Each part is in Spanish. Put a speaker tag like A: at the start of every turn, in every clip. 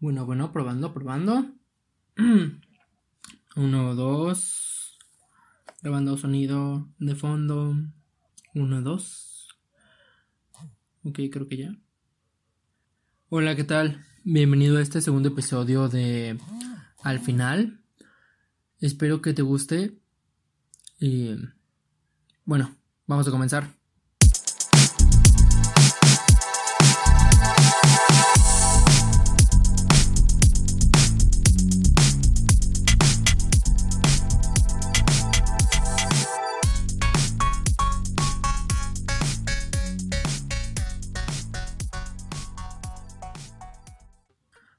A: Bueno, bueno, probando, probando. Uno, dos. Grabando sonido de fondo. Uno, dos. Ok, creo que ya. Hola, ¿qué tal? Bienvenido a este segundo episodio de Al final. Espero que te guste. Y bueno, vamos a comenzar.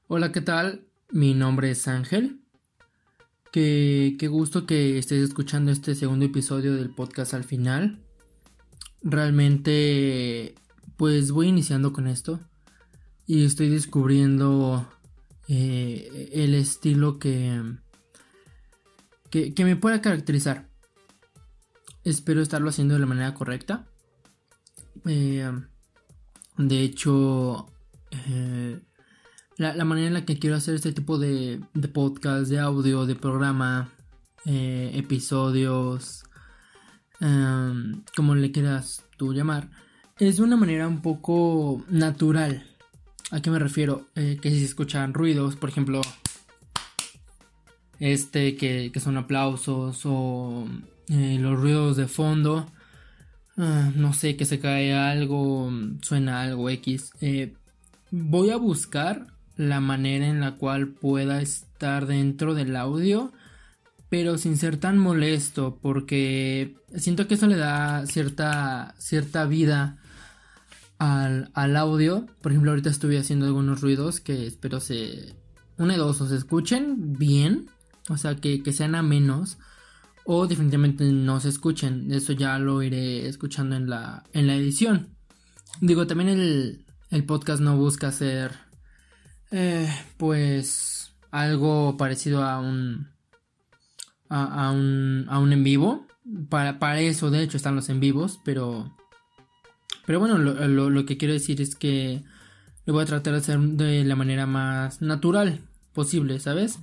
A: Hola, ¿qué tal? Mi nombre es Ángel. Qué, qué gusto que estés escuchando este segundo episodio del podcast al final. Realmente, pues voy iniciando con esto y estoy descubriendo eh, el estilo que, que, que me pueda caracterizar. Espero estarlo haciendo de la manera correcta. Eh, de hecho, eh, la, manera en la que quiero hacer este tipo de, de podcast, de audio, de programa, eh, episodios, em, como le quieras tú llamar, es de una manera un poco natural. ¿A qué me refiero? Eh, que si se escuchan ruidos, por ejemplo, este que, son aplausos o eh, los ruidos de fondo, ah, no sé, que se cae algo, suena algo X. voy a buscar la manera en la cual pueda estar dentro del audio, pero sin ser tan molesto, porque siento que eso le da cierta, cierta vida al, audio. Por ejemplo, ahorita estuve haciendo algunos ruidos que espero se... Una dos, o se escuchen bien, o sea, que, que sean a menos, o definitivamente no se escuchen. Eso ya lo iré escuchando en la, en la edición. Digo, también el, el podcast no busca ser eh, pues algo parecido a un, a, un, a un en vivo. Para, para eso, de hecho, están los en vivos, pero... Pero bueno, lo, lo, que quiero decir es que lo voy a tratar de hacer de la manera más natural posible, ¿sabes?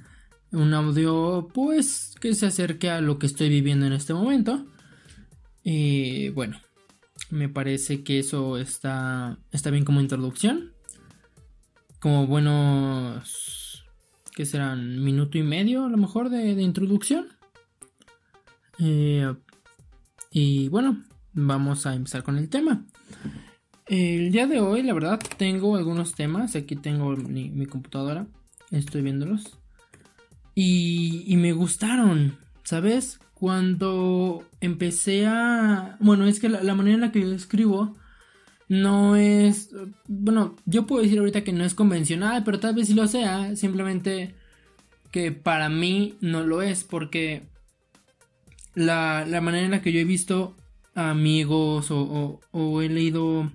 A: Un audio, pues, que se acerque a lo que estoy viviendo en este momento. Y bueno, me parece que eso está, está bien como introducción como buenos, que serán minuto y medio a lo mejor de, introducción. Eh, y bueno, vamos a empezar con el tema. El día de hoy, la verdad, tengo algunos temas. Aquí tengo mi, computadora. Estoy viéndolos. Y, me gustaron, ¿sabes? Cuando empecé a... Bueno, es que la, la manera en la que yo escribo no es, bueno, yo puedo decir ahorita que no es convencional, pero tal vez sí lo sea, simplemente que para mí no lo es, porque la, manera en la que yo he visto amigos o, he leído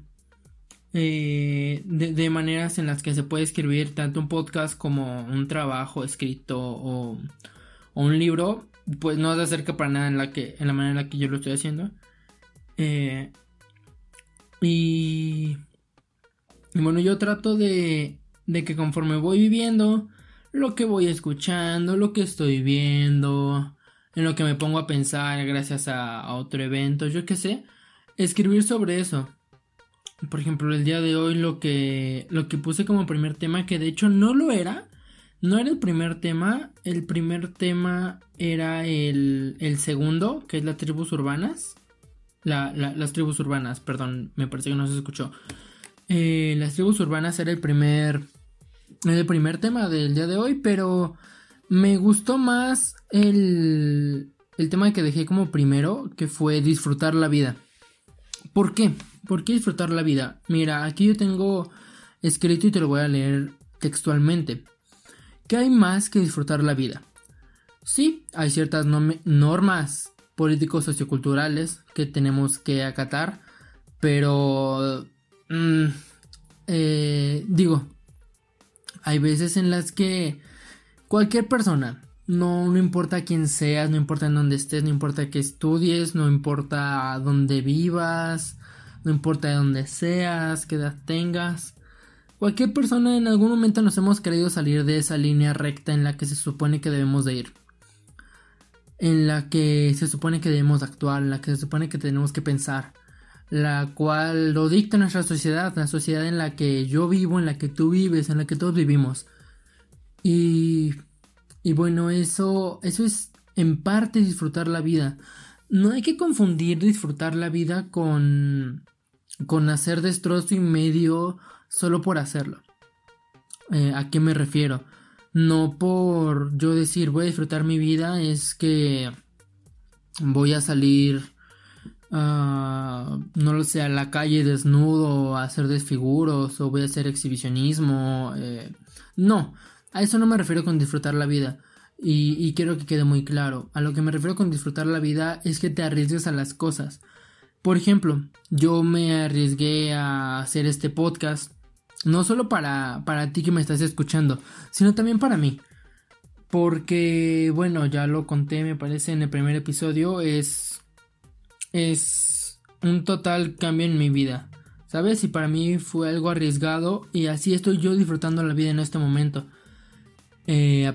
A: eh, de, maneras en las que se puede escribir tanto un podcast como un trabajo escrito o, un libro, pues no se acerca para nada en la, que, en la manera en la que yo lo estoy haciendo. Eh, y, bueno, yo trato de, de que conforme voy viviendo, lo que voy escuchando, lo que estoy viendo, en lo que me pongo a pensar gracias a, otro evento, yo qué sé, escribir sobre eso. Por ejemplo, el día de hoy lo que, lo que puse como primer tema, que de hecho no lo era, no era el primer tema, el primer tema era el, el segundo, que es las tribus urbanas las tribus urbanas, perdón, me parece que no se escuchó. Eh, las tribus urbanas era el primer, el primer tema del día de hoy, pero me gustó más el, el tema que dejé como primero, que fue disfrutar la vida. ¿Por qué? ¿Por qué disfrutar la vida? Mira, aquí yo tengo escrito y te lo voy a leer textualmente. ¿Qué hay más que disfrutar la vida? Sí, hay ciertas normas políticos socioculturales que tenemos que acatar, pero mm, eh, digo, hay veces en las que cualquier persona, no, importa quién seas, no importa en dónde estés, no importa que estudies, no importa dónde vivas, no importa de dónde seas, qué edad tengas, cualquier persona en algún momento nos hemos querido salir de esa línea recta en la que se supone que debemos de ir en la que se supone que debemos actuar, en la que se supone que tenemos que pensar, la cual lo dicta nuestra sociedad, la sociedad en la que yo vivo, en la que tú vives, en la que todos vivimos. Y, bueno, eso, eso es en parte disfrutar la vida. No hay que confundir disfrutar la vida con, con hacer destrozo y medio solo por hacerlo. Eh, ¿A qué me refiero? No por yo decir voy a disfrutar mi vida, es que voy a salir, uh, no lo sé, a la calle desnudo, a hacer desfiguros o voy a hacer exhibicionismo. Eh, no, a eso no me refiero con disfrutar la vida. Y, y, quiero que quede muy claro. A lo que me refiero con disfrutar la vida es que te arriesgues a las cosas. Por ejemplo, yo me arriesgué a hacer este podcast no solo para, para ti que me estás escuchando, sino también para mí. Porque, bueno, ya lo conté, me parece, en el primer episodio, es. Es un total cambio en mi vida. ¿Sabes? Y para mí fue algo arriesgado y así estoy yo disfrutando la vida en este momento. Eh,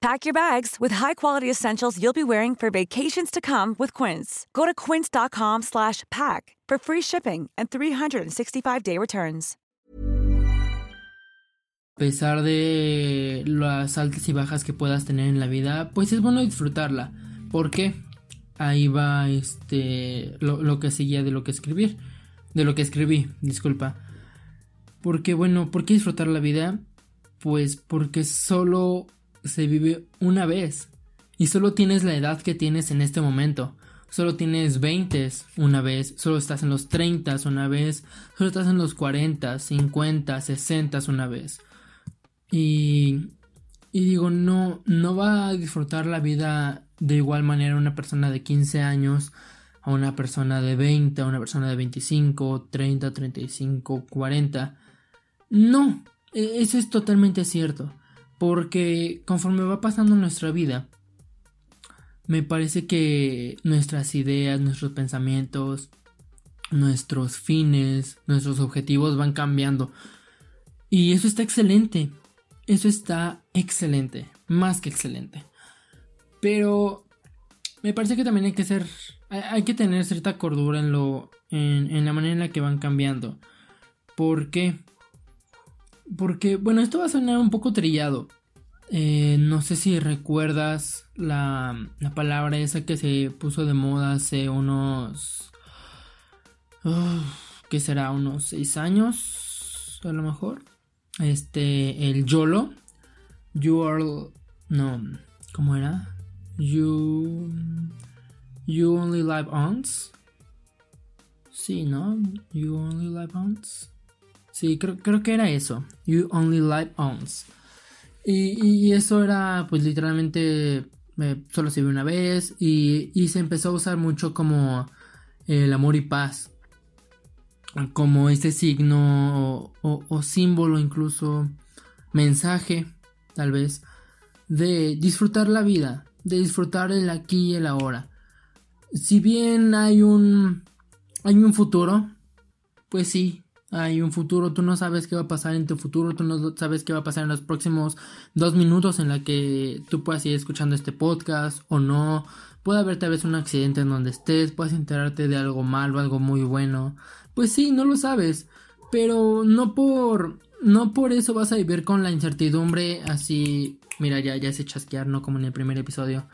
B: Pack your bags with high-quality essentials you'll be wearing for vacations to come with Quince. Go to quince.com slash pack for free shipping and 365-day returns.
A: A pesar de las altas y bajas que puedas tener en la vida, pues es bueno disfrutarla. ¿Por qué? Ahí va este lo, que seguía de lo que escribir, de lo que escribí, disculpa. Porque bueno, ¿por qué disfrutar la vida? Pues porque solo se vive una vez y solo tienes la edad que tienes en este momento. Solo tienes 20 una vez, solo estás en los 30 una vez, solo estás en los 40, 50, 60 una vez. Y, y digo, no, no va a disfrutar la vida de igual manera una persona de 15 años a una persona de 20, a una persona de 25, 30, 35, 40. No, e, eso es totalmente cierto. Porque conforme va pasando nuestra vida, me parece que nuestras ideas, nuestros pensamientos, nuestros fines, nuestros objetivos van cambiando. Y eso está excelente. Eso está excelente, más que excelente. Pero me parece que también hay que ser, hay que tener cierta cordura en lo, en, la manera en la que van cambiando. ¿Por qué? Porque, bueno, esto va a sonar un poco trillado. Eh, no sé si recuerdas la, la, palabra esa que se puso de moda hace unos... ¿Qué será? Unos seis años, a lo mejor. Este, el YOLO. You are. No, ¿cómo era? You. You only live once. Sí, ¿no? You only live once. Sí, creo, creo que era eso. You only live once. Y, y eso era, pues literalmente, eh, solo se vio una vez. Y, y se empezó a usar mucho como el amor y paz como este signo o, símbolo, incluso mensaje tal vez, de disfrutar la vida, de disfrutar el aquí y el ahora. Si bien hay un hay un futuro, pues sí, hay un futuro, tú no sabes qué va a pasar en tu futuro, tú no sabes qué va a pasar en los próximos dos minutos en la que tú puedas ir escuchando este podcast o no. Puede haber tal vez un accidente en donde estés, puedes enterarte de algo malo, algo muy bueno. Pues sí, no lo sabes, pero no por no por eso vas a vivir con la incertidumbre así, mira, ya ya se chasquear, no como en el primer episodio.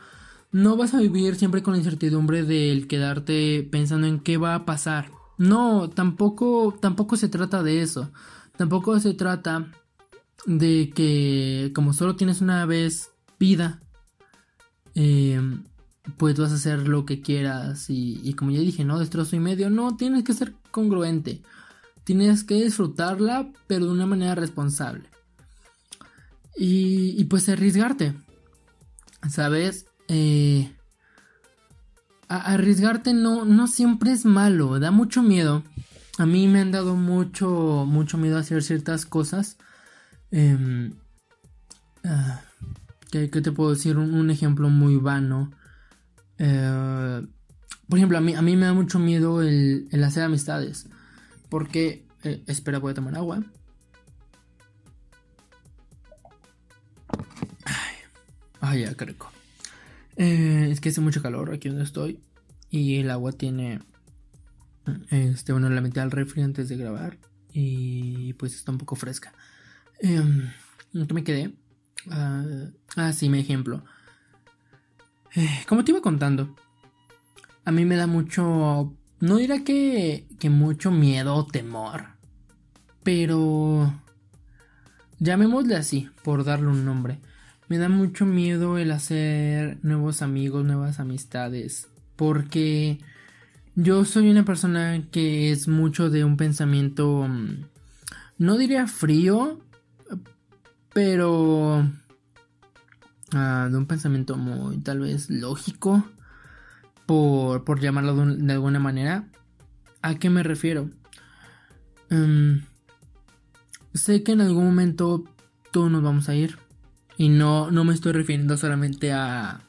A: No vas a vivir siempre con la incertidumbre del quedarte pensando en qué va a pasar no, tampoco, tampoco se trata de eso. Tampoco se trata de que como solo tienes una vez vida, eh, pues vas a hacer lo que quieras y, como ya dije, ¿no? Destrozo y medio. No, tienes que ser congruente. Tienes que disfrutarla, pero de una manera responsable. Y, y pues arriesgarte. ¿Sabes? Eh, arriesgarte no, no siempre es malo, da mucho miedo. A mí me han dado mucho, mucho miedo hacer ciertas cosas. Eh, ¿qué, te puedo decir? Un, ejemplo muy vano. Eh, por ejemplo, a mí, a mí me da mucho miedo el, hacer amistades. Porque... Eh, espera, voy a tomar agua. Ay, ya, qué eh, es que hace mucho calor aquí donde estoy. Y el agua tiene. Este, bueno, la metí al refri antes de grabar. Y pues está un poco fresca. Eh, ¿Qué me quedé? ah, ah sí, mi ejemplo. Eh, como te iba contando, a mí me da mucho. No dirá que, que mucho miedo o temor. Pero. Llamémosle así, por darle un nombre. Me da mucho miedo el hacer nuevos amigos, nuevas amistades, porque yo soy una persona que es mucho de un pensamiento, mm, no diría frío, pero ah, de un pensamiento muy tal vez lógico, por, por llamarlo de, alguna manera. ¿A qué me refiero? Em, sé que en algún momento todos nos vamos a ir y no, no me estoy refiriendo solamente a,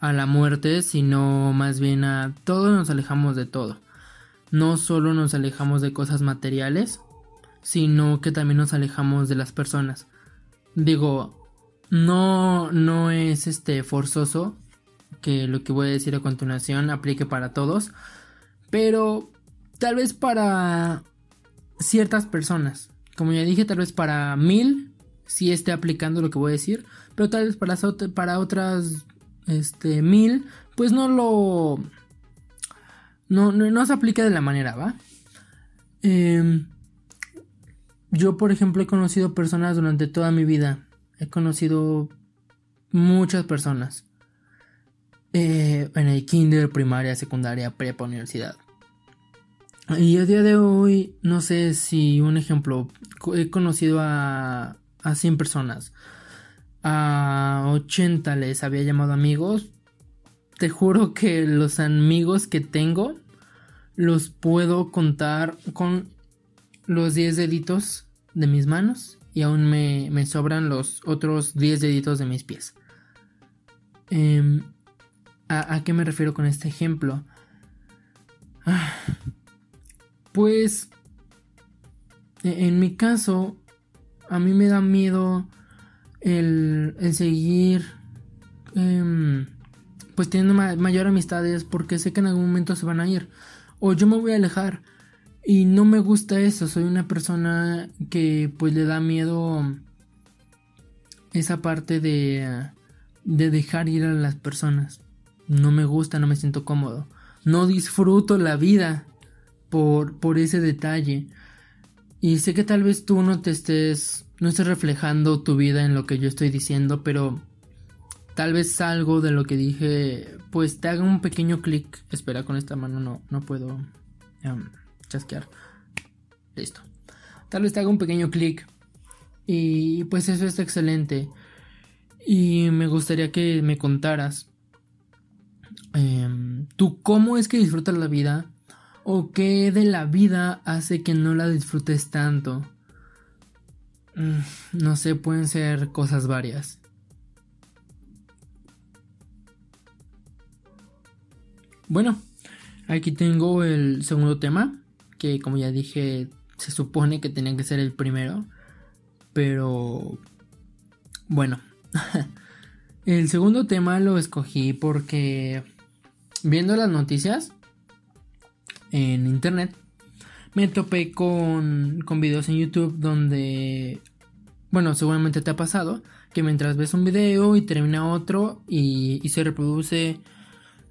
A: a la muerte, sino más bien a todos nos alejamos de todo. No solo nos alejamos de cosas materiales, sino que también nos alejamos de las personas. Digo, no, no es este forzoso que lo que voy a decir a continuación aplique para todos, pero tal vez para ciertas personas. Como ya dije, tal vez para mil si esté aplicando lo que voy a decir, pero tal vez para, para otras este, mil, pues no lo... No, no, se aplica de la manera, ¿va? Em, yo, por ejemplo, he conocido personas durante toda mi vida. He conocido muchas personas. Eh, en el kinder, primaria, secundaria, prepa, universidad. Y a día de hoy, no sé si un ejemplo, he conocido a a 100 personas. A 80 les había llamado amigos. Te juro que los amigos que tengo los puedo contar con los 10 deditos de mis manos y aún me, sobran los otros 10 deditos de mis pies. Em, ¿a, qué me refiero con este ejemplo? Ah, pues e, en mi caso a mí me da miedo el, seguir em, pues teniendo mayor amistades porque sé que en algún momento se van a ir. O yo me voy a alejar. Y no me gusta eso. Soy una persona que pues le da miedo esa parte de de dejar ir a las personas. No me gusta no me siento cómodo. No disfruto la vida por por ese detalle y sé que tal vez tú no te estés, no estés reflejando tu vida en lo que yo estoy diciendo, pero tal vez algo de lo que dije, pues te haga un pequeño clic. Espera, con esta mano no, no puedo em, chasquear. Listo. Tal vez te haga un pequeño clic. Y pues eso está excelente. Y me gustaría que me contaras. Em, tú cómo es que disfrutas la vida ¿O qué de la vida hace que no la disfrutes tanto? mm, no sé, pueden ser cosas varias. Bueno, aquí tengo el segundo tema, que como ya dije, se supone que tenía que ser el primero, pero bueno, el segundo tema lo escogí porque viendo las noticias en internet, me topé con, con videos en YouTube donde, bueno, seguramente te ha pasado, que mientras ves un video y termina otro y, se reproduce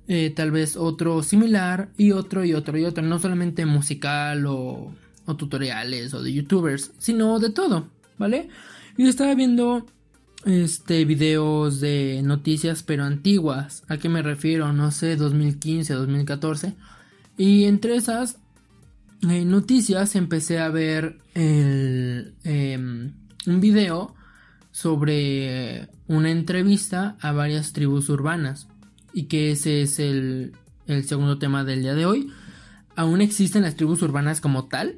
A: eh, tal vez otro similar y otro y otro y otro, no solamente musical o, o tutoriales o de youtubers, sino de todo, ¿vale? Yo estaba viendo este videos de noticias pero antiguas, ¿a qué me refiero? No sé, 2015, 2014 y entre esas eh, noticias empecé a ver em, un video sobre una entrevista a varias tribus urbanas y que ese es el, segundo tema del día de hoy. ¿Aún existen las tribus urbanas como tal?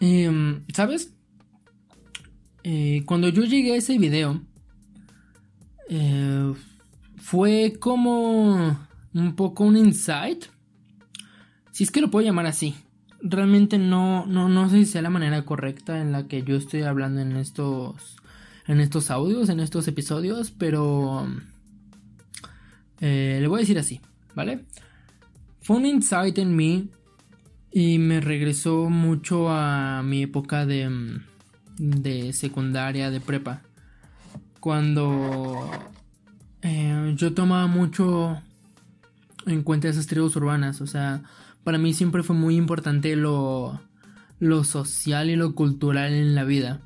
A: Em, ¿Sabes? Eh, cuando yo llegué a ese video, eh, fue como un poco un insight si es que lo puedo llamar así. Realmente no, no, no sé si sea la manera correcta en la que yo estoy hablando en estos, en estos audios, en estos episodios, pero eh, le voy a decir así, ¿vale? Fue un insight en mí y me regresó mucho a mi época de, de secundaria, de prepa. Cuando eh, yo tomaba mucho en cuenta esas tribus urbanas, o sea, para mí siempre fue muy importante lo, lo social y lo cultural en la vida.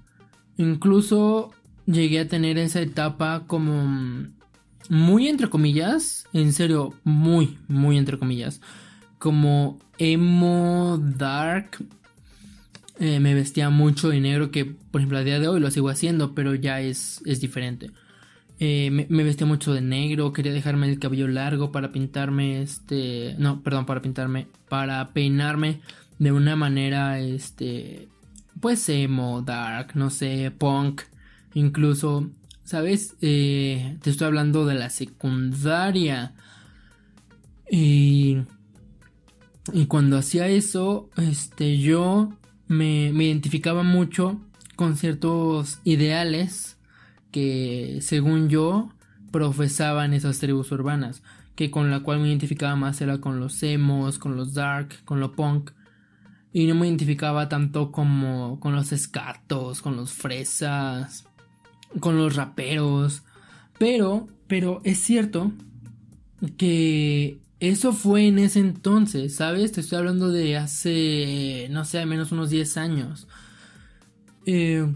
A: Incluso llegué a tener esa etapa como muy entre comillas, en serio, muy, muy entre comillas, como emo dark. Eh, me vestía mucho de negro que, por ejemplo, a día de hoy lo sigo haciendo, pero ya es, es diferente. Eh, me, vestía mucho de negro, quería dejarme el cabello largo para pintarme, este, no, perdón, para pintarme, para peinarme de una manera, este, pues emo, dark, no sé, punk, incluso, ¿sabes? Eh, te estoy hablando de la secundaria. Y, y cuando hacía eso, este, yo me, me identificaba mucho con ciertos ideales que según yo profesaban esas tribus urbanas, que con la cual me identificaba más era con los emos, con los dark, con lo punk, y no me identificaba tanto como con los escatos, con los fresas, con los raperos, pero, pero es cierto que eso fue en ese entonces, ¿sabes? Te estoy hablando de hace, no sé, al menos unos 10 años. Eh,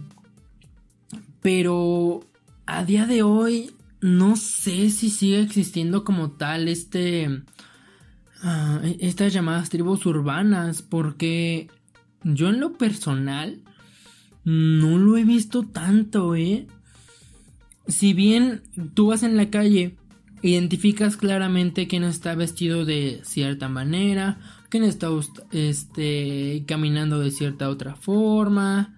A: pero a día de hoy no sé si sigue existiendo como tal este... Ah, estas llamadas tribus urbanas porque yo en lo personal no lo he visto tanto, ¿eh? Si bien tú vas en la calle, identificas claramente quién está vestido de cierta manera, quién está este, caminando de cierta otra forma,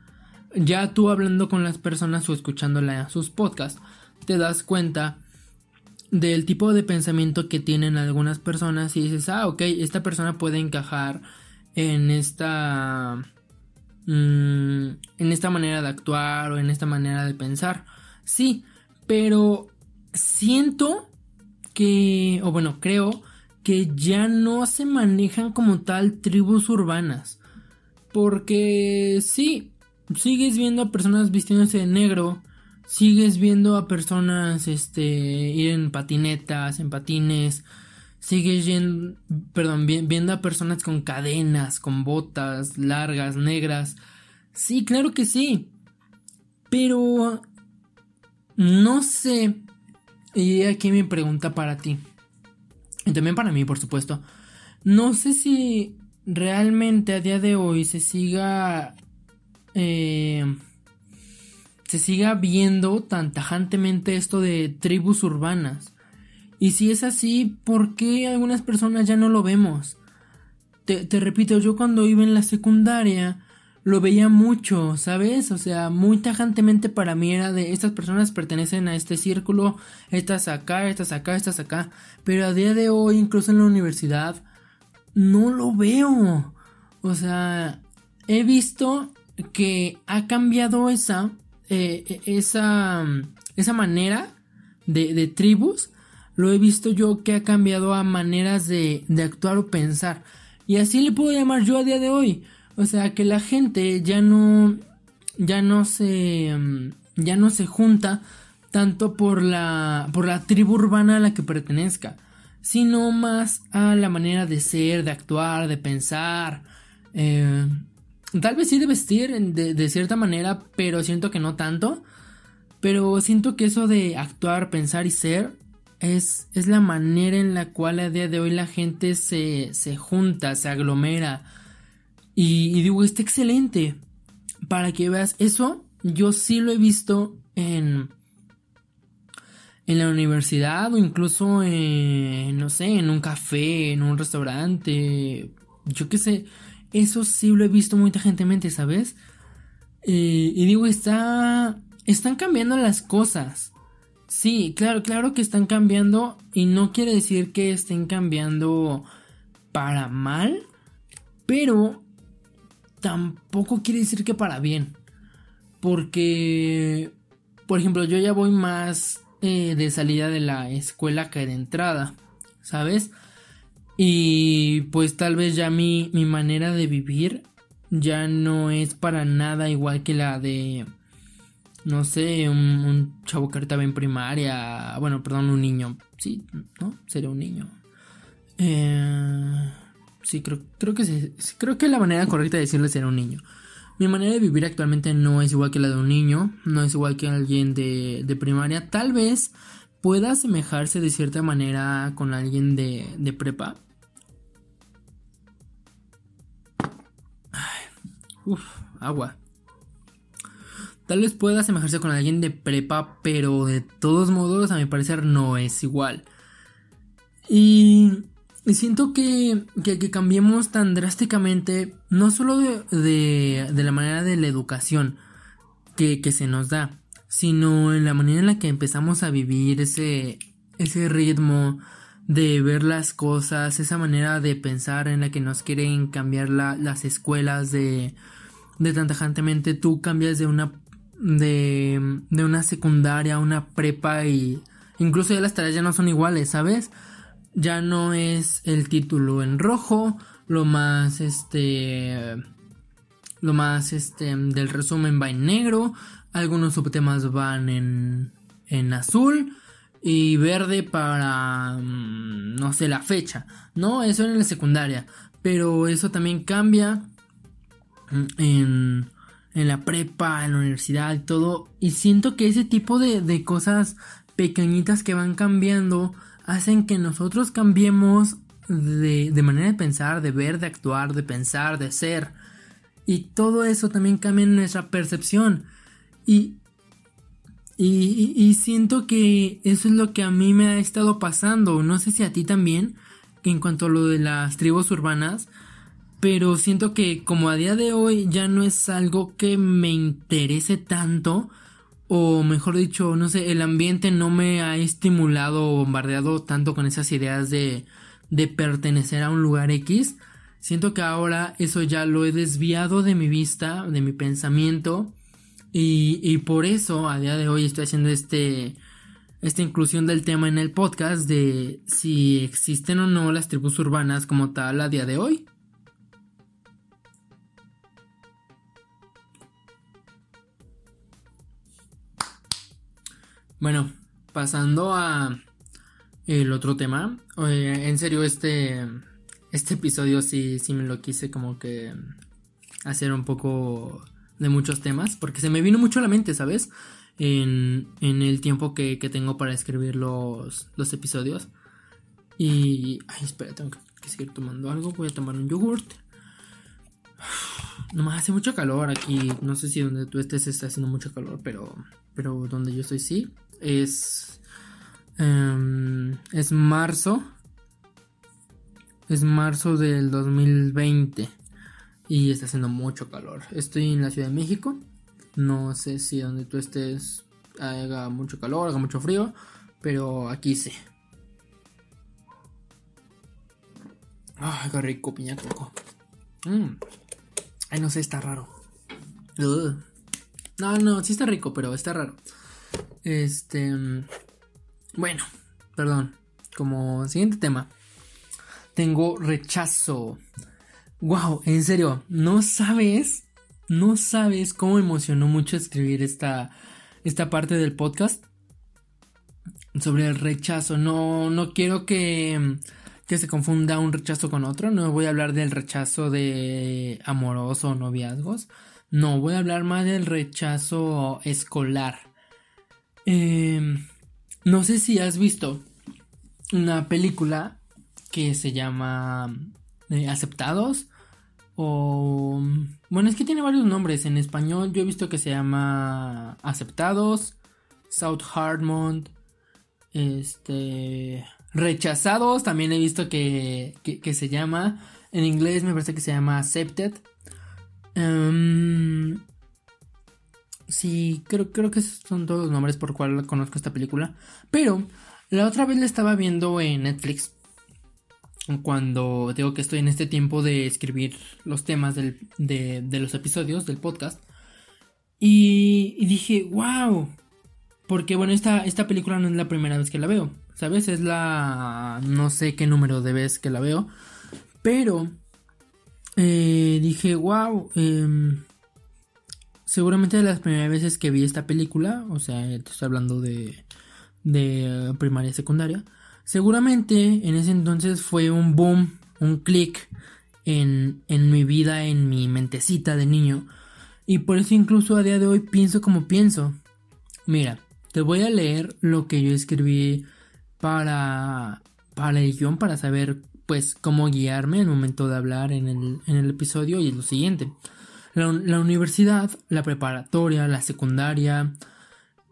A: ya tú hablando con las personas o escuchándola sus podcasts, te das cuenta del tipo de pensamiento que tienen algunas personas y dices, ah, ok, esta persona puede encajar en esta... Mm, en esta manera de actuar o en esta manera de pensar. Sí, pero siento que, o bueno, creo que ya no se manejan como tal tribus urbanas. Porque sí, sigues viendo a personas vistiéndose de negro, sigues viendo a personas este ir en patinetas, en patines, sigues yendo, perdón, viendo a personas con cadenas, con botas largas, negras. Sí, claro que sí. Pero no sé. Y aquí mi pregunta para ti. Y también para mí, por supuesto. No sé si realmente a día de hoy se siga eh, se siga viendo tan tajantemente esto de tribus urbanas. Y si es así, ¿por qué algunas personas ya no lo vemos? Te, repito, yo cuando iba en la secundaria lo veía mucho, ¿sabes? O sea, muy tajantemente para mí era de estas personas pertenecen a este círculo, estas acá, estas acá, estas acá. Pero a día de hoy, incluso en la universidad, no lo veo. O sea, he visto que ha cambiado esa, eh, esa, esa manera de, de, tribus. Lo he visto yo que ha cambiado a maneras de, de actuar o pensar. Y así le puedo llamar yo a día de hoy. O sea, que la gente ya no, ya no se, mm, ya no se junta tanto por la, por la tribu urbana a la que pertenezca, sino más a la manera de ser, de actuar, de pensar. Eh, tal vez sí de vestir de, de cierta manera, pero siento que no tanto. Pero siento que eso de actuar, pensar y ser es, es la manera en la cual a día de hoy la gente se, se junta, se aglomera, y, digo, está excelente. Para que veas, eso yo sí lo he visto en, en la universidad o incluso en, no sé, en un café, en un restaurante. Yo qué sé, eso sí lo he visto muy tajantemente, ¿sabes? Eh, y digo, está, están cambiando las cosas. Sí, claro, claro que están cambiando y no quiere decir que estén cambiando para mal, pero tampoco quiere decir que para bien. Porque, por ejemplo, yo ya voy más eh, de salida de la escuela que de entrada, ¿sabes? Y pues tal vez ya mi, mi manera de vivir ya no es para nada igual que la de, no sé, un, chavo que ahorita va en primaria, bueno, perdón, un niño, sí, ¿no? Sería un niño. Eh Sí, creo, creo, que creo que la manera correcta de decirle era un niño. Mi manera de vivir actualmente no es igual que la de un niño, no es igual que alguien de, de primaria. Tal vez pueda asemejarse de cierta manera con alguien de, de prepa. Uf, agua. Tal vez pueda asemejarse con alguien de prepa, pero de todos modos, a mi parecer, no es igual. Y y siento que, que, cambiemos tan drásticamente, no solo de, de, la manera de la educación que, que, se nos da, sino en la manera en la que empezamos a vivir ese, ese ritmo de ver las cosas, esa manera de pensar en la que nos quieren cambiar las escuelas de, de tan tajantemente tú cambias de una de, de una secundaria a una prepa y incluso ya las tareas ya no son iguales, ¿sabes? ya no es el título en rojo, lo más este lo más este del resumen va en negro, algunos subtemas van en en azul y verde para mm, no sé la fecha, ¿no? Eso en la secundaria, pero eso también cambia en en la prepa, en la universidad y todo. Y siento que ese tipo de, de cosas pequeñitas que van cambiando hacen que nosotros cambiemos de, manera de pensar, de ver, de actuar, de pensar, de ser. Y todo eso también cambia nuestra percepción. Y, y, siento que eso es lo que a mí me ha estado pasando. No sé si a ti también, en cuanto a lo de las tribus urbanas. Pero siento que como a día de hoy ya no es algo que me interese tanto o mejor dicho, no sé, el ambiente no me ha estimulado o bombardeado tanto con esas ideas de, de pertenecer a un lugar X. Siento que ahora eso ya lo he desviado de mi vista, de mi pensamiento. Y, y por eso a día de hoy estoy haciendo este, esta inclusión del tema en el podcast de si existen o no las tribus urbanas como tal a día de hoy. Bueno, pasando a el otro tema. en serio, este, este episodio sí, sí me lo quise como que hacer un poco de muchos temas. Porque se me vino mucho a la mente, ¿sabes? En, en el tiempo que, que, tengo para escribir los, los episodios. Y... Ay, espera, tengo que seguir tomando algo. Voy a tomar un yogurt. Nomás hace mucho calor aquí. No sé si donde tú estés está haciendo mucho calor, pero, pero donde yo estoy sí es, em, es marzo. Es marzo del 2020. Y está haciendo mucho calor. Estoy en la Ciudad de México. No sé si donde tú estés haga mucho calor, haga mucho frío, pero aquí sí. Ay, qué rico, piña coco. Mm. Ay, no sé, está raro. No, no, sí está rico, pero está raro. Este. Bueno, perdón. Como siguiente tema. Tengo rechazo. Wow, en serio, no sabes. No sabes cómo emocionó mucho escribir esta, esta parte del podcast. Sobre el rechazo. No, no quiero que, que se confunda un rechazo con otro. No voy a hablar del rechazo de amoroso o noviazgos. No, voy a hablar más del rechazo escolar. Em, no sé si has visto una película que se llama eh, Aceptados. Bueno, es que tiene varios nombres. En español yo he visto que se llama Aceptados, South Hartmont, este... Rechazados, también he visto que, que, se llama. En inglés me parece que se llama Accepted. Um, sí, creo, creo que son todos los nombres por cual conozco esta película. Pero la otra vez la estaba viendo en Netflix. Cuando digo que estoy en este tiempo de escribir los temas de, los episodios del podcast. Y, dije, wow. Porque bueno, esta, esta película no es la primera vez que la veo. ¿Sabes? Es la... no sé qué número de vez que la veo. Pero eh, dije, wow, em, seguramente de las primeras veces que vi esta película, o sea, estoy hablando de, de primaria y secundaria, seguramente en ese entonces fue un boom, un clic en, en mi vida, en mi mentecita de niño, y por eso incluso a día de hoy pienso como pienso. Mira, te voy a leer lo que yo escribí para, para el para saber pues cómo guiarme el momento de hablar en el, episodio y es lo siguiente. La, universidad, la preparatoria, la secundaria,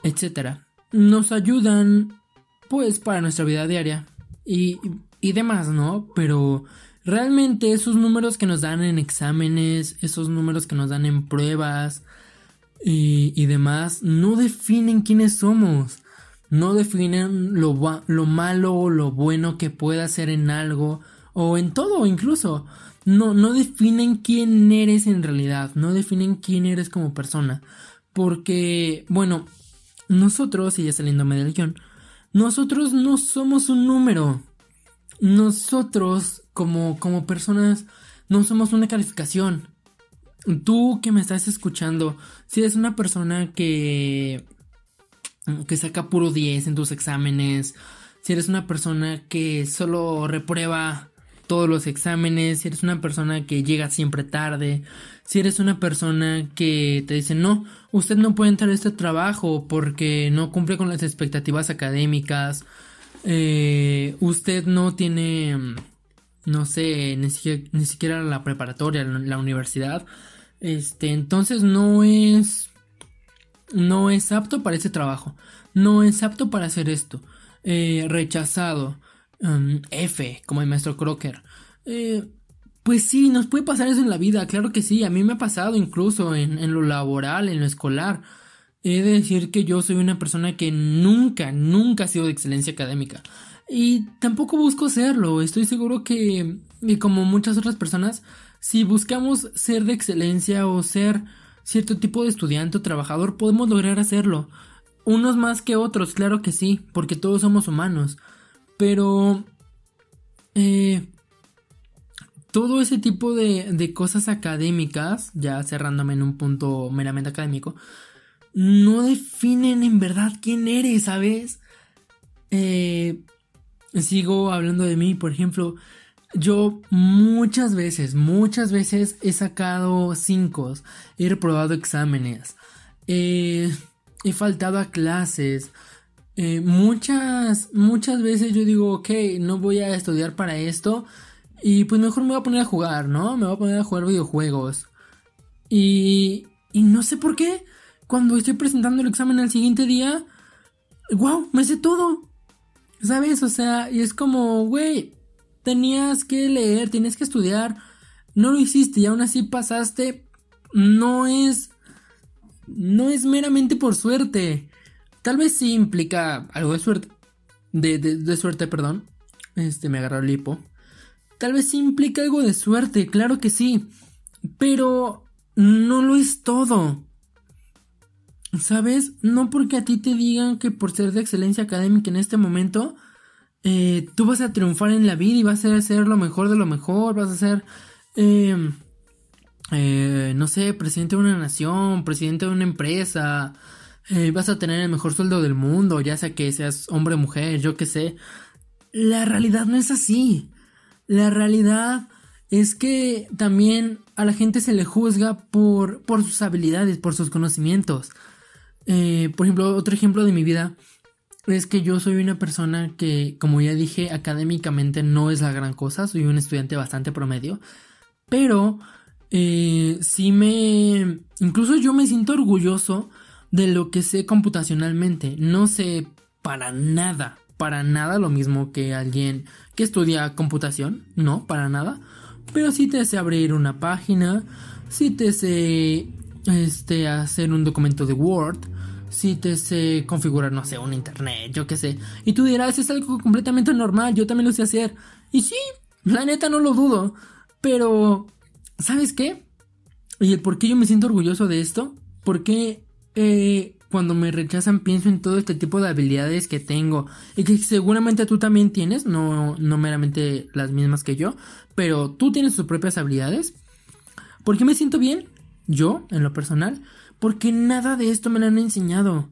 A: etcétera, nos ayudan pues para nuestra vida diaria y, y demás, ¿no? Pero realmente esos números que nos dan en exámenes, esos números que nos dan en pruebas y, y demás, no definen quiénes somos no definen lo, lo malo o lo bueno que pueda ser en algo o en todo incluso. No, no definen quién eres en realidad, no definen quién eres como persona. Porque, bueno, nosotros, y ya saliéndome del guion, nosotros no somos un número. Nosotros, como, como personas, no somos una calificación. Tú que me estás escuchando, si eres una persona que que saca puro 10 en tus exámenes, si eres una persona que solo reprueba todos los exámenes, si eres una persona que llega siempre tarde, si eres una persona que te dice no, usted no puede entrar a este trabajo porque no cumple con las expectativas académicas, eh, usted no tiene, no sé, ni siquiera, la preparatoria, la universidad, este, entonces no es no es apto para ese trabajo, no es apto para hacer esto, eh, rechazado, um, F, como el maestro Crocker. Eh, pues sí, nos puede pasar eso en la vida, claro que sí, a mí me ha pasado incluso en lo laboral, en lo escolar. He de decir que yo soy una persona que nunca, nunca ha sido de excelencia académica. Y tampoco busco serlo. Estoy seguro que, como muchas otras personas, si buscamos ser de excelencia o ser cierto tipo de estudiante o trabajador, podemos lograr hacerlo. Unos más que otros, claro que sí, porque todos somos humanos. Pero... Eh, todo ese tipo de, de cosas académicas, ya cerrándome en un punto meramente académico, no definen en verdad quién eres, ¿sabes? Eh, sigo hablando de mí, por ejemplo, yo muchas veces, muchas veces he sacado cinco, he reprobado exámenes, he faltado a clases. Eh, muchas, muchas veces yo digo, ok, no voy a estudiar para esto y pues mejor me voy a poner a jugar, ¿no? Me voy a poner a jugar videojuegos. Y, y no sé por qué, cuando estoy presentando el examen al siguiente día, wow, me sé todo. ¿Sabes? O sea, y es como, güey, tenías que leer, tienes que estudiar. no lo hiciste y aún así pasaste, no es, no es meramente por suerte. Tal vez sí implica algo de suerte, de, de, suerte, perdón. Este, me agarró el hipo. Tal vez sí implica algo de suerte, claro que sí. Pero no lo es todo. ¿Sabes? No porque a ti te digan que por ser de excelencia académica en este momento, eh, tú vas a triunfar en la vida y vas a ser lo mejor de lo mejor, vas a ser, em, eh, no sé, presidente de una nación, presidente de una empresa, eh, vas a tener el mejor sueldo del mundo, ya sea que seas hombre o mujer, yo qué sé. La realidad no es así. La realidad es que también a la gente se le juzga por, por sus habilidades, por sus conocimientos. Eh, por ejemplo, otro ejemplo de mi vida es que yo soy una persona que, como ya dije, académicamente no es la gran cosa, soy un estudiante bastante promedio, pero eh, sí me... Incluso yo me siento orgulloso de lo que sé computacionalmente, no sé para nada, para nada lo mismo que alguien que estudia computación, no, para nada, pero sí te sé abrir una página, sí te sé este, hacer un documento de Word, si te sé configurar, no sé, un internet, yo qué sé. Y tú dirás, es algo completamente normal, yo también lo sé hacer. Y sí, la neta no lo dudo. Pero, ¿sabes qué? Y el por qué yo me siento orgulloso de esto. Porque eh, cuando me rechazan pienso en todo este tipo de habilidades que tengo. Y que seguramente tú también tienes, no, no meramente las mismas que yo. Pero tú tienes tus propias habilidades. ¿Por qué me siento bien? Yo, en lo personal porque nada de esto me lo han enseñado.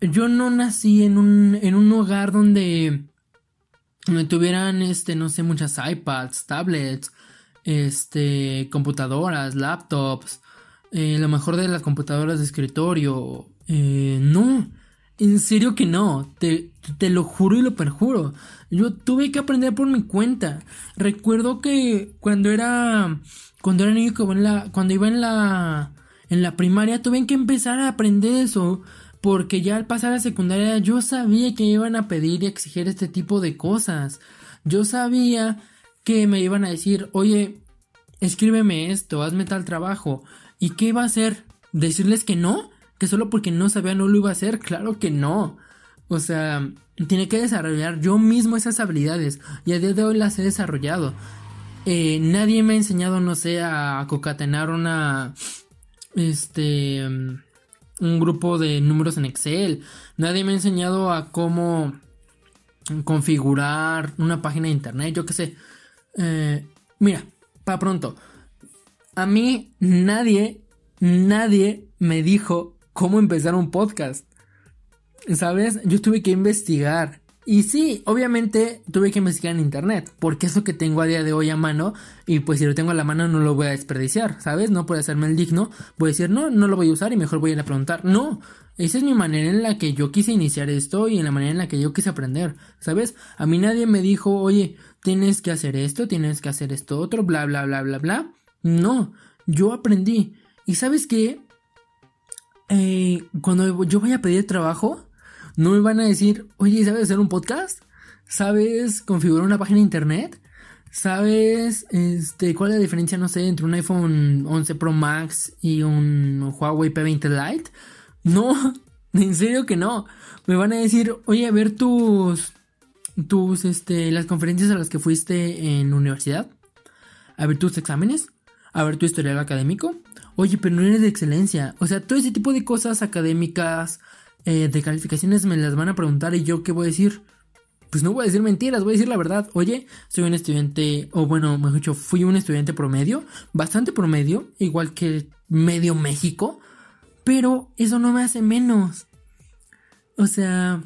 A: Yo no nací en un, en un hogar donde, donde tuvieran, este, no sé, muchas iPads, tablets, este, computadoras, laptops, eh, lo mejor de las computadoras de escritorio. Eh, no, en serio que no, te, te lo juro y lo perjuro. Yo tuve que aprender por mi cuenta. Recuerdo que cuando era, cuando era niño, cuando iba en la en la primaria tuve que empezar a aprender eso porque ya al pasar a secundaria yo sabía que iban a pedir y exigir este tipo de cosas. Yo sabía que me iban a decir, oye, escríbeme esto, hazme tal trabajo. ¿Y qué iba a hacer? ¿Decirles que no? ¿Que solo porque no sabía no lo iba a hacer? Claro que no. O sea, tiene que desarrollar yo mismo esas habilidades y a día de hoy las he desarrollado. Eh, nadie me ha enseñado, no sé, a concatenar una este un grupo de números en Excel. Nadie me ha enseñado a cómo configurar una página de internet, yo qué sé. Eh, mira, para pronto. A mí nadie, nadie me dijo cómo empezar un podcast. ¿Sabes? Yo tuve que investigar. Y sí, obviamente tuve que investigar en internet, porque es lo que tengo a día de hoy a mano, y pues si lo tengo a la mano no lo voy a desperdiciar, ¿sabes? No puedo hacerme el digno, voy a decir, no, no lo voy a usar y mejor voy a ir a preguntar. No, esa es mi manera en la que yo quise iniciar esto y en la manera en la que yo quise aprender, ¿sabes? A mí nadie me dijo, oye, tienes que hacer esto, tienes que hacer esto otro, bla, bla, bla, bla, bla. No, yo aprendí. ¿Y sabes qué? Eh, cuando yo vaya a pedir trabajo, no me van a decir, oye, ¿sabes hacer un podcast? ¿Sabes configurar una página de internet? ¿Sabes este, cuál es la diferencia, no sé, entre un iPhone 11 Pro Max y un Huawei P20 Lite? No, en serio que no. Me van a decir, oye, a ver tus, tus, este, las conferencias a las que fuiste en universidad. A ver tus exámenes. A ver tu historial académico. Oye, pero no eres de excelencia. O sea, todo ese tipo de cosas académicas, eh, de calificaciones me las van a preguntar y yo qué voy a decir. Pues no voy a decir mentiras, voy a decir la verdad. Oye, soy un estudiante, o bueno, mejor dicho, fui un estudiante promedio, bastante promedio, igual que medio México, pero eso no me hace menos. O sea,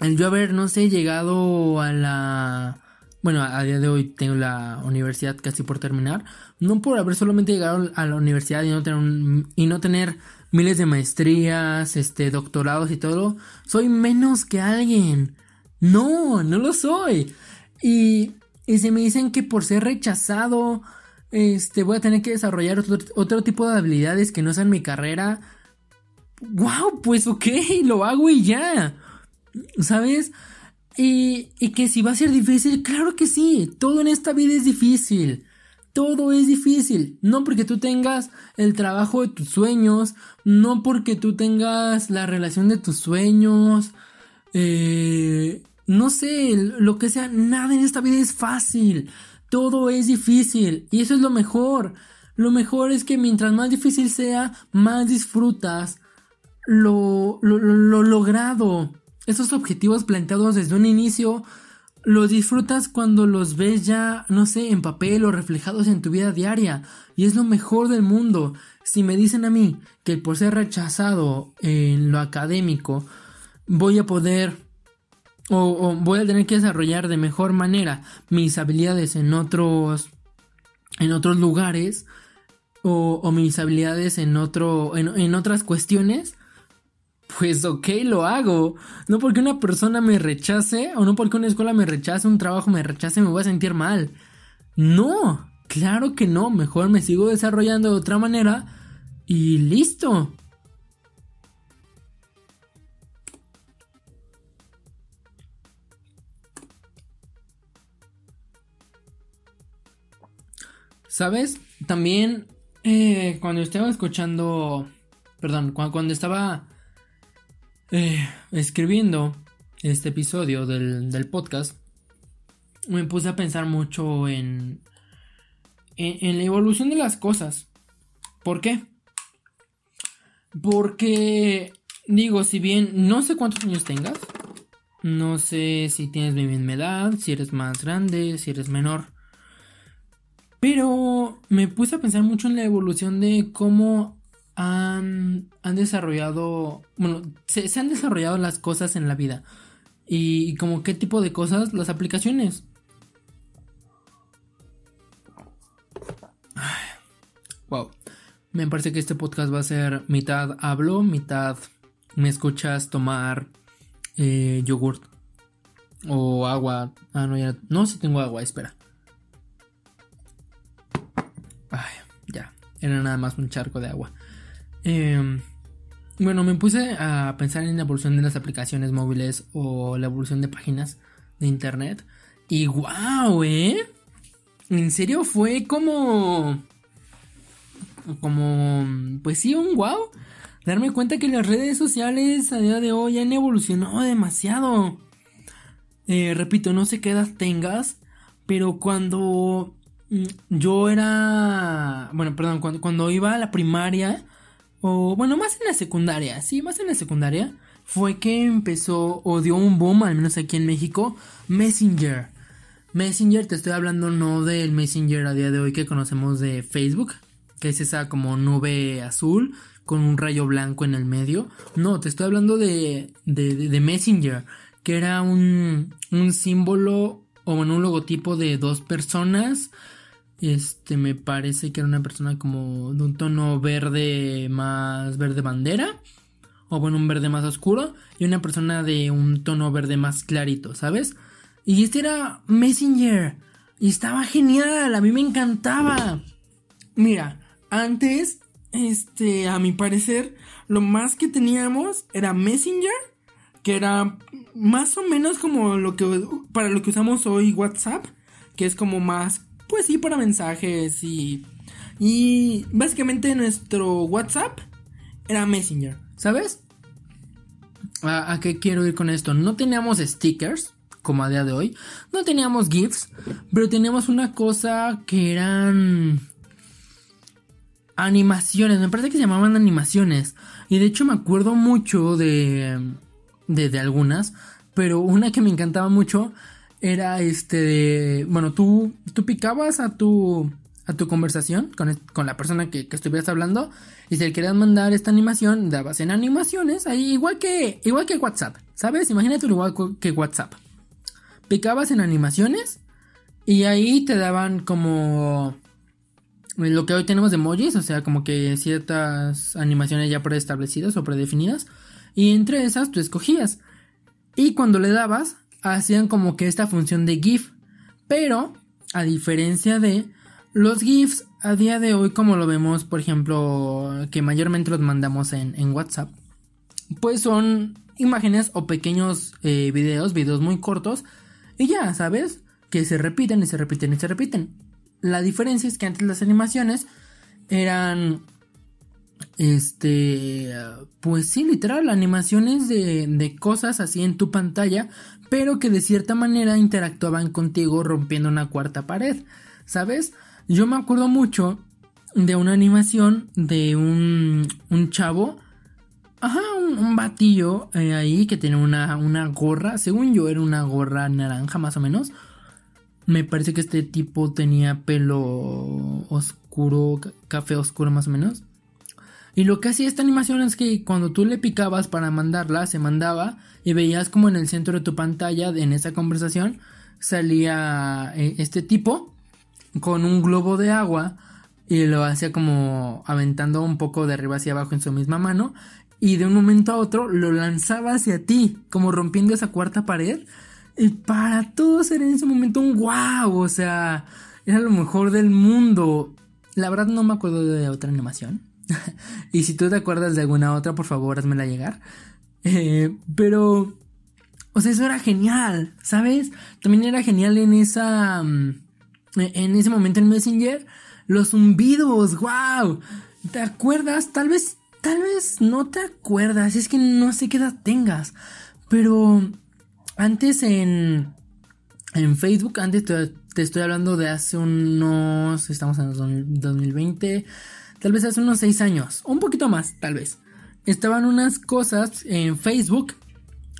A: el yo haber, no sé, llegado a la... Bueno, a día de hoy tengo la universidad casi por terminar. No por haber solamente llegado a la universidad y no tener, y no tener miles de maestrías, este, doctorados y todo, soy menos que alguien. No, no lo soy. Y, y si me dicen que por ser rechazado, este, voy a tener que desarrollar otro, otro tipo de habilidades que no sean mi carrera. Wow, pues ok, lo hago y ya. ¿Sabes? Y, que si va a ser difícil, claro que sí, todo en esta vida es difícil. Todo es difícil. No porque tú tengas el trabajo de tus sueños, no porque tú tengas la relación de tus sueños, eh, no sé, lo que sea, nada en esta vida es fácil. Todo es difícil. Y eso es lo mejor. Lo mejor es que mientras más difícil sea, más disfrutas lo, lo, lo logrado. Esos objetivos planteados desde un inicio los disfrutas cuando los ves ya, no sé, en papel o reflejados en tu vida diaria. Y es lo mejor del mundo. Si me dicen a mí que por ser rechazado en lo académico voy a poder o, voy a tener que desarrollar de mejor manera mis habilidades en otros en otros lugares o, mis habilidades en otro en otras cuestiones pues ok, lo hago. No porque una persona me rechace o no porque una escuela me rechace, un trabajo me rechace, me voy a sentir mal. No, claro que no. Mejor me sigo desarrollando de otra manera y listo. ¿Sabes? También eh, cuando estaba escuchando... Perdón, cuando estaba eh, escribiendo este episodio del, podcast, me puse a pensar mucho en, en, la evolución de las cosas. ¿Por qué? Porque, digo, si bien no sé cuántos años tengas, no sé si tienes mi misma edad, si eres más grande, si eres menor. Pero me puse a pensar mucho en la evolución de cómo han, desarrollado, bueno, se, han desarrollado las cosas en la vida. Y, como qué tipo de cosas, las aplicaciones. wow. Me parece que este podcast va a ser mitad hablo, mitad me escuchas tomar eh, yogurt o agua. Ah, no, ya. No, si tengo agua, espera. Ay, ya. Era nada más un charco de agua. Em, bueno, me puse a pensar en la evolución de las aplicaciones móviles o la evolución de páginas de internet. Y wow, ¿eh? En serio fue como... Como... Pues sí, un wow. Darme cuenta que las redes sociales a día de hoy han evolucionado demasiado. Eh, repito, no sé qué edad tengas, pero cuando mm, yo era... Bueno, perdón, cuando, cuando iba a la primaria o bueno, más en la secundaria, sí, más en la secundaria, fue que empezó o dio un boom, al menos aquí en México, Messenger. Messenger, te estoy hablando no del Messenger a día de hoy que conocemos de Facebook, que es esa como nube azul con un rayo blanco en el medio. No, te estoy hablando de, de, de Messenger, que era un, un símbolo o bueno, un logotipo de dos personas este me parece que era una persona como de un tono verde más verde bandera. O bueno, un verde más oscuro. Y una persona de un tono verde más clarito, ¿sabes? Y este era Messenger. Y estaba genial. A mí me encantaba. Mira, antes, este, a mi parecer, lo más que teníamos era Messenger. Que era más o menos como lo que, para lo que usamos hoy WhatsApp. Que es como más pues sí, para mensajes y... Y básicamente nuestro WhatsApp era Messenger, ¿sabes? ¿A, qué quiero ir con esto? No teníamos stickers, como a día de hoy. No teníamos GIFs, pero teníamos una cosa que eran animaciones. Me parece que se llamaban animaciones. Y de hecho me acuerdo mucho de, de, de algunas. Pero una que me encantaba mucho era este bueno, tú, tú picabas a tu, a tu conversación con, con la persona que, que, estuvieras hablando y si le querías mandar esta animación, dabas en animaciones, ahí igual que, igual que WhatsApp, ¿sabes? Imagínate igual que WhatsApp. Picabas en animaciones y ahí te daban como lo que hoy tenemos de emojis, o sea, como que ciertas animaciones ya preestablecidas o predefinidas y entre esas tú escogías. Y cuando le dabas, hacían como que esta función de GIF. Pero, a diferencia de los GIFs a día de hoy, como lo vemos, por ejemplo, que mayormente los mandamos en, WhatsApp, pues son imágenes o pequeños eh, videos, videos muy cortos, y ya, ¿sabes? Que se repiten y se repiten y se repiten. la diferencia es que antes las animaciones eran este, pues sí, literal, animaciones de, de, cosas así en tu pantalla, pero que de cierta manera interactuaban contigo rompiendo una cuarta pared, ¿sabes? Yo me acuerdo mucho de una animación de un, un chavo, ajá, un, batillo eh, ahí que tenía una, una gorra, según yo era una gorra naranja más o menos. Me parece que este tipo tenía pelo oscuro, café oscuro más o menos. Y lo que hacía esta animación es que cuando tú le picabas para mandarla, se mandaba y veías como en el centro de tu pantalla, en esa conversación, salía eh, este tipo con un globo de agua y lo hacía como aventando un poco de arriba hacia abajo en su misma mano y de un momento a otro lo lanzaba hacia ti, como rompiendo esa cuarta pared. Y para todos era en ese momento un wow, o sea, era lo mejor del mundo. La verdad no me acuerdo de otra animación. y si tú te acuerdas de alguna otra, por favor, házmela llegar. Eh, pero, o sea, eso era genial, ¿sabes? También era genial en esa, mm, en ese momento en Messenger, los zumbidos, wow. ¿Te acuerdas? Tal vez, tal vez no te acuerdas, es que no sé qué edad tengas, pero antes en, en Facebook, antes te, te estoy hablando de hace unos, estamos en 2020 tal vez hace unos 6 años, un poquito más, tal vez. Estaban unas cosas en Facebook.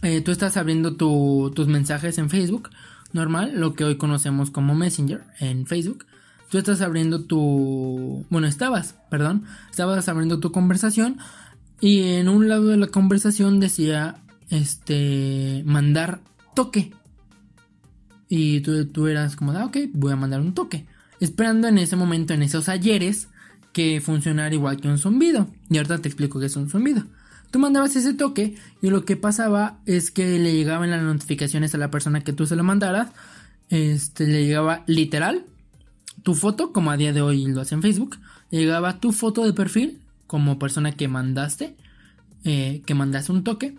A: Eh, tú estás abriendo tus mensajes en Facebook, normal, lo que hoy conocemos como Messenger en Facebook. Tú estás abriendo tu... Bueno, estabas, perdón. Estabas abriendo tu conversación y en un lado de la conversación decía, este, mandar toque. Y tú, tú eras como, ah, ok, voy a mandar un toque. Esperando en ese momento, en esos ayeres, que funcionar igual que un zumbido. Y ahorita te explico qué es un zumbido. Tú mandabas ese toque y lo que pasaba es que le llegaban las notificaciones a la persona que tú se lo mandaras. Este, le llegaba literal tu foto, como a día de hoy lo hace en Facebook. Le llegaba tu foto de perfil como persona que mandaste, eh, que mandaste un toque.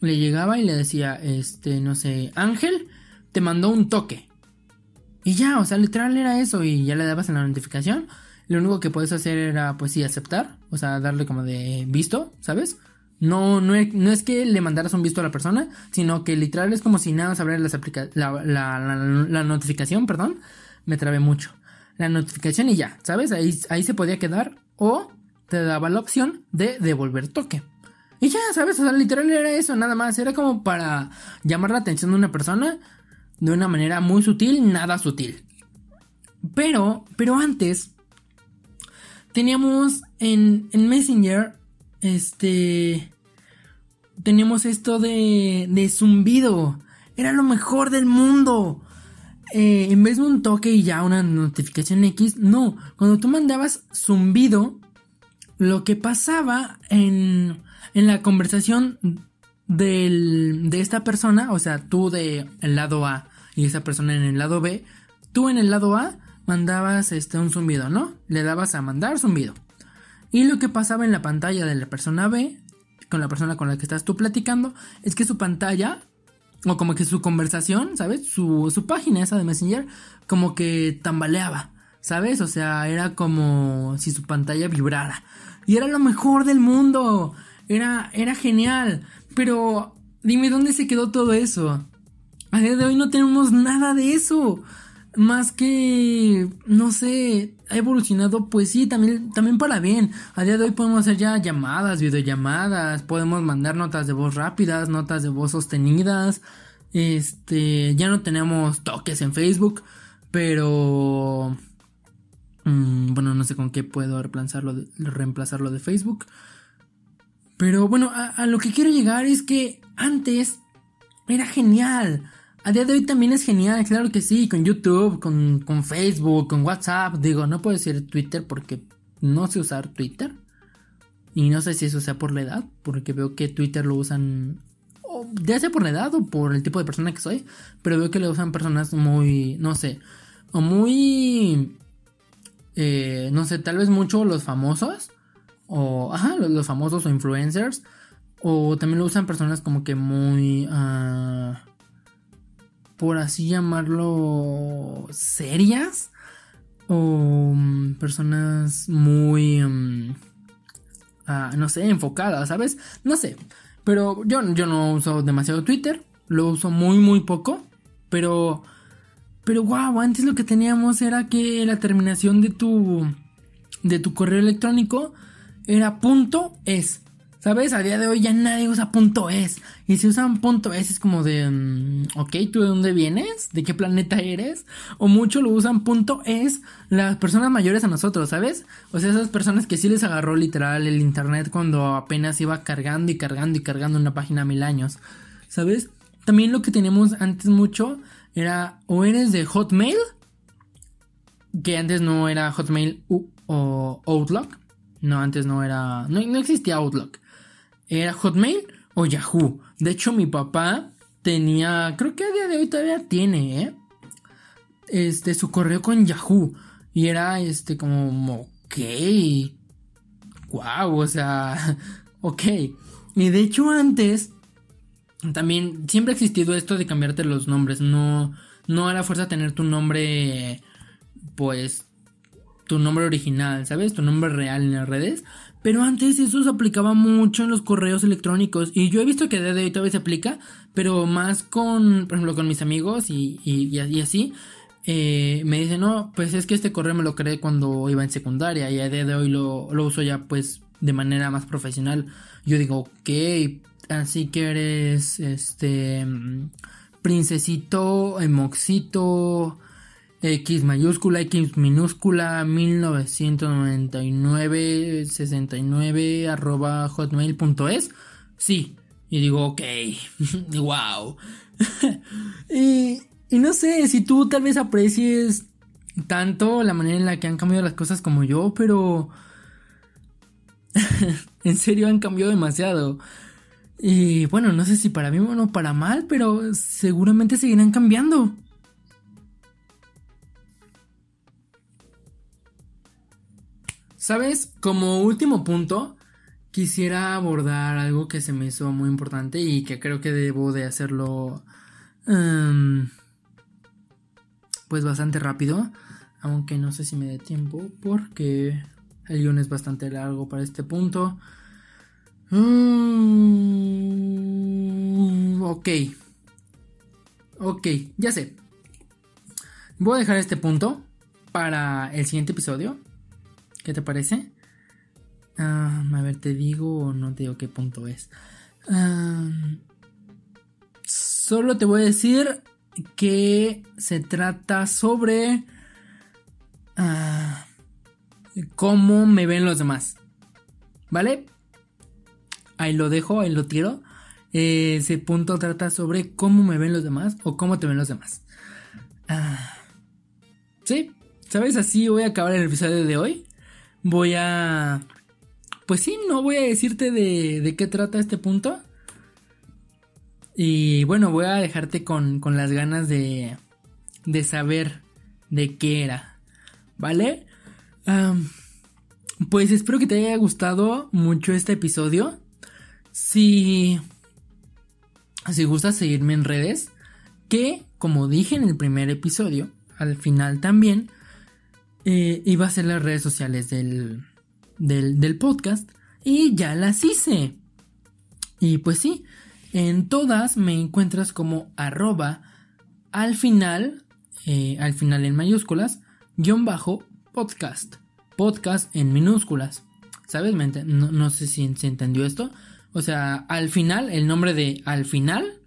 A: Le llegaba y le decía, este, no sé, Ángel, te mandó un toque. Y ya, o sea, literal era eso y ya le dabas en la notificación lo único que puedes hacer era, pues sí, aceptar, o sea, darle como de visto, ¿sabes? No, no, es que le mandaras un visto a la persona, sino que literal es como si nada más abriera la, la, notificación, perdón, me trabé mucho. La notificación y ya, ¿sabes? Ahí, ahí se podía quedar o te daba la opción de devolver toque. Y ya, ¿sabes? O sea, literal era eso, nada más. Era como para llamar la atención de una persona de una manera muy sutil, nada sutil. Pero, pero antes, teníamos en, Messenger, este, teníamos esto de, de zumbido. Era lo mejor del mundo. Eh, en vez de un toque y ya una notificación X, no. Cuando tú mandabas zumbido, lo que pasaba en, en la conversación del, de esta persona, o sea, tú del lado A y esa persona en el lado B, tú en el lado A mandabas este, un zumbido, ¿no? Le dabas a mandar zumbido. Y lo que pasaba en la pantalla de la persona B, con la persona con la que estás tú platicando, es que su pantalla, o como que su conversación, ¿sabes? Su, su página esa de Messenger, como que tambaleaba, ¿sabes? O sea, era como si su pantalla vibrara. Y era lo mejor del mundo. Era, era genial. Pero dime dónde se quedó todo eso. A día de hoy no tenemos nada de eso más que, no sé, ha evolucionado, pues sí, también, también para bien. A día de hoy podemos hacer ya llamadas, videollamadas, podemos mandar notas de voz rápidas, notas de voz sostenidas. Este, ya no tenemos toques en Facebook, pero... Mm, bueno, no sé con qué puedo reemplazarlo de, reemplazarlo de Facebook. Pero bueno, a lo que quiero llegar es que antes era genial. A día de hoy también es genial, claro que sí, con YouTube, con, Facebook, con WhatsApp. Digo, no puedo decir Twitter porque no sé usar Twitter. Y no sé si eso sea por la edad, porque veo que Twitter lo usan, ya sea por la edad o por el tipo de persona que soy, pero veo que lo usan personas muy, no sé, o muy, eh, no sé, tal vez mucho los famosos, o, ajá, los, famosos o influencers, o también lo usan personas como que muy... Uh, por así llamarlo, serias. o mm, personas muy, mm, ah, no sé, enfocadas, ¿sabes? No sé, pero yo, yo no uso demasiado Twitter, lo uso muy, muy poco, pero, pero wow, antes lo que teníamos era que la terminación de tu, de tu correo electrónico era punto es. ¿Sabes? A día de hoy ya nadie usa punto .es. Y si usan punto .es es como de... Mm, ok, ¿tú de dónde vienes? ¿De qué planeta eres? O mucho lo usan punto .es las personas mayores a nosotros, ¿sabes? O sea, esas personas que sí les agarró literal el internet cuando apenas iba cargando y cargando y cargando una página mil años. ¿Sabes? También lo que teníamos antes mucho era o eres de Hotmail, que antes no era Hotmail o Outlook. No, antes no era... No, no existía Outlook era Hotmail o Yahoo. De hecho, mi papá tenía, creo que a día de hoy todavía tiene, ¿eh? Este, su correo con Yahoo. Y era, este, como, ok. Wow, o sea, ok. Y de hecho, antes, también, siempre ha existido esto de cambiarte los nombres. No, no a la fuerza tener tu nombre, pues, tu nombre original, ¿sabes? Tu nombre real en las redes. Pero antes eso se aplicaba mucho en los correos electrónicos. Y yo he visto que de hoy todavía se aplica. Pero más con, por ejemplo, con mis amigos y, y, así. Eh, me dicen, no, pues es que este correo me lo creé cuando iba en secundaria. Y a día de hoy lo, lo uso ya pues de manera más profesional. Yo digo, ok, así que eres este princesito, emoxito, X mayúscula, X minúscula, 1999, 69, arroba hotmail.es. Sí. Y digo, ok, wow. y, y no sé, si tú tal vez aprecies tanto la manera en la que han cambiado las cosas como yo, pero... en serio han cambiado demasiado. Y bueno, no sé si para mí o no para mal, pero seguramente seguirán cambiando. ¿Sabes? Como último punto, quisiera abordar algo que se me hizo muy importante y que creo que debo de hacerlo em, pues bastante rápido, aunque no sé si me dé tiempo porque el guion es bastante largo para este punto. Mm, ok. Ok, ya sé. Voy a dejar este punto para el siguiente episodio ¿Qué te parece? Ah, a ver, ¿te digo o no te digo qué punto es? Ah, solo te voy a decir que se trata sobre ah, cómo me ven los demás. ¿Vale? Ahí lo dejo, ahí lo tiro. Ese punto trata sobre cómo me ven los demás o cómo te ven los demás. sí, ¿sabes? Así voy a acabar el episodio de hoy voy a... Pues sí, no voy a decirte de, qué trata este punto. Y bueno, voy a dejarte con, las ganas de, de saber de qué era. ¿Vale? pues espero que te haya gustado mucho este episodio. Si, si gustas seguirme en redes, que como dije en el primer episodio, al final también, eh, iba a ser las redes sociales del, del, podcast y ya las hice. Y pues sí, en todas me encuentras como arroba al final, eh, al final en mayúsculas, guion bajo podcast. Podcast en minúsculas. ¿Sabes? No, no sé si se entendió esto. O sea, al final, el nombre de al final,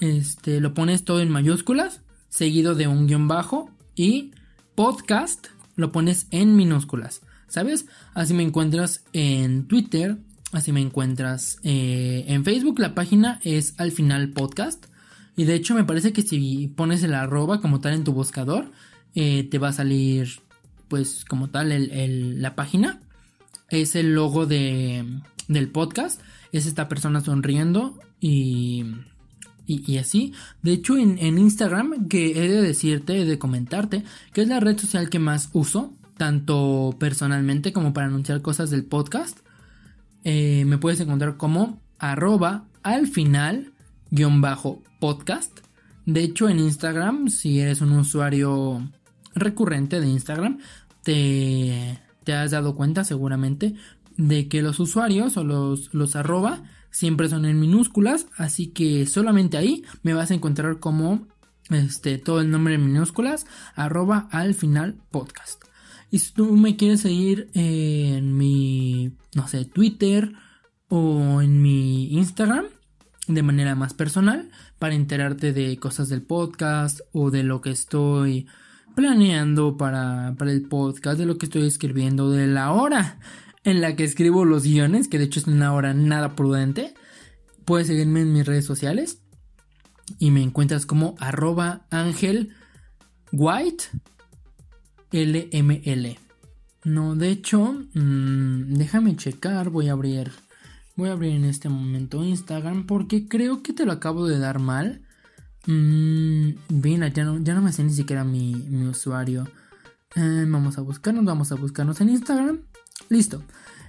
A: este, lo pones todo en mayúsculas, seguido de un guion bajo y podcast lo pones en minúsculas, ¿sabes? Así me encuentras en Twitter, así me encuentras eh, en Facebook, la página es al final podcast. Y de hecho me parece que si pones el arroba como tal en tu buscador, eh, te va a salir pues como tal la página. Es el logo de, del podcast. Es esta persona sonriendo y y, así. De hecho, en, Instagram, que he de decirte, he de comentarte, que es la red social que más uso, tanto personalmente como para anunciar cosas del podcast, eh, me puedes encontrar como arroba al final guion bajo podcast. De hecho, en Instagram, si eres un usuario recurrente de Instagram, te, te has dado cuenta seguramente de que los usuarios o los, los arroba siempre son en minúsculas, así que solamente ahí me vas a encontrar como este, todo el nombre en minúsculas, arroba al final podcast. Y si tú me quieres seguir en mi, no sé, Twitter o en mi Instagram de manera más personal para enterarte de cosas del podcast o de lo que estoy planeando para, para el podcast, de lo que estoy escribiendo, de la hora en la que escribo los guiones, que de hecho es una hora nada prudente. Puedes seguirme en mis redes sociales y me encuentras como arroba white lml. No, de hecho, mmm, déjame checar, voy a abrir, voy a abrir en este momento Instagram porque creo que te lo acabo de dar mal. Bien, ya no, ya no me sé ni siquiera mi, mi usuario. Eh, vamos a buscarnos, vamos a buscarnos en Instagram. Listo.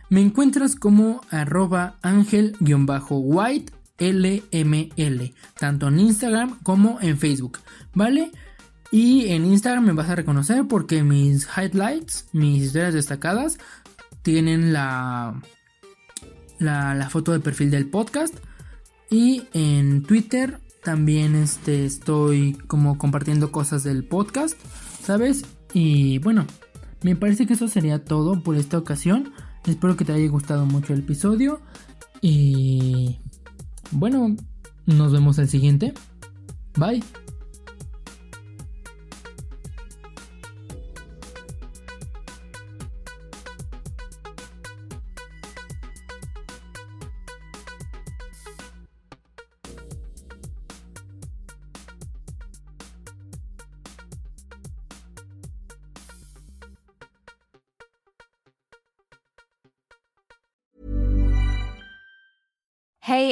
A: Me encuentras como arroba ángel-white LML, tanto en Instagram como en Facebook, ¿vale? Y en Instagram me vas a reconocer porque mis highlights, mis historias destacadas, tienen la, la, la foto de perfil del podcast. Y en Twitter también este, estoy como compartiendo cosas del podcast, ¿sabes? Y bueno, me parece que eso sería todo por esta ocasión. Espero que te haya gustado mucho el episodio. Y bueno, nos vemos el siguiente. Bye.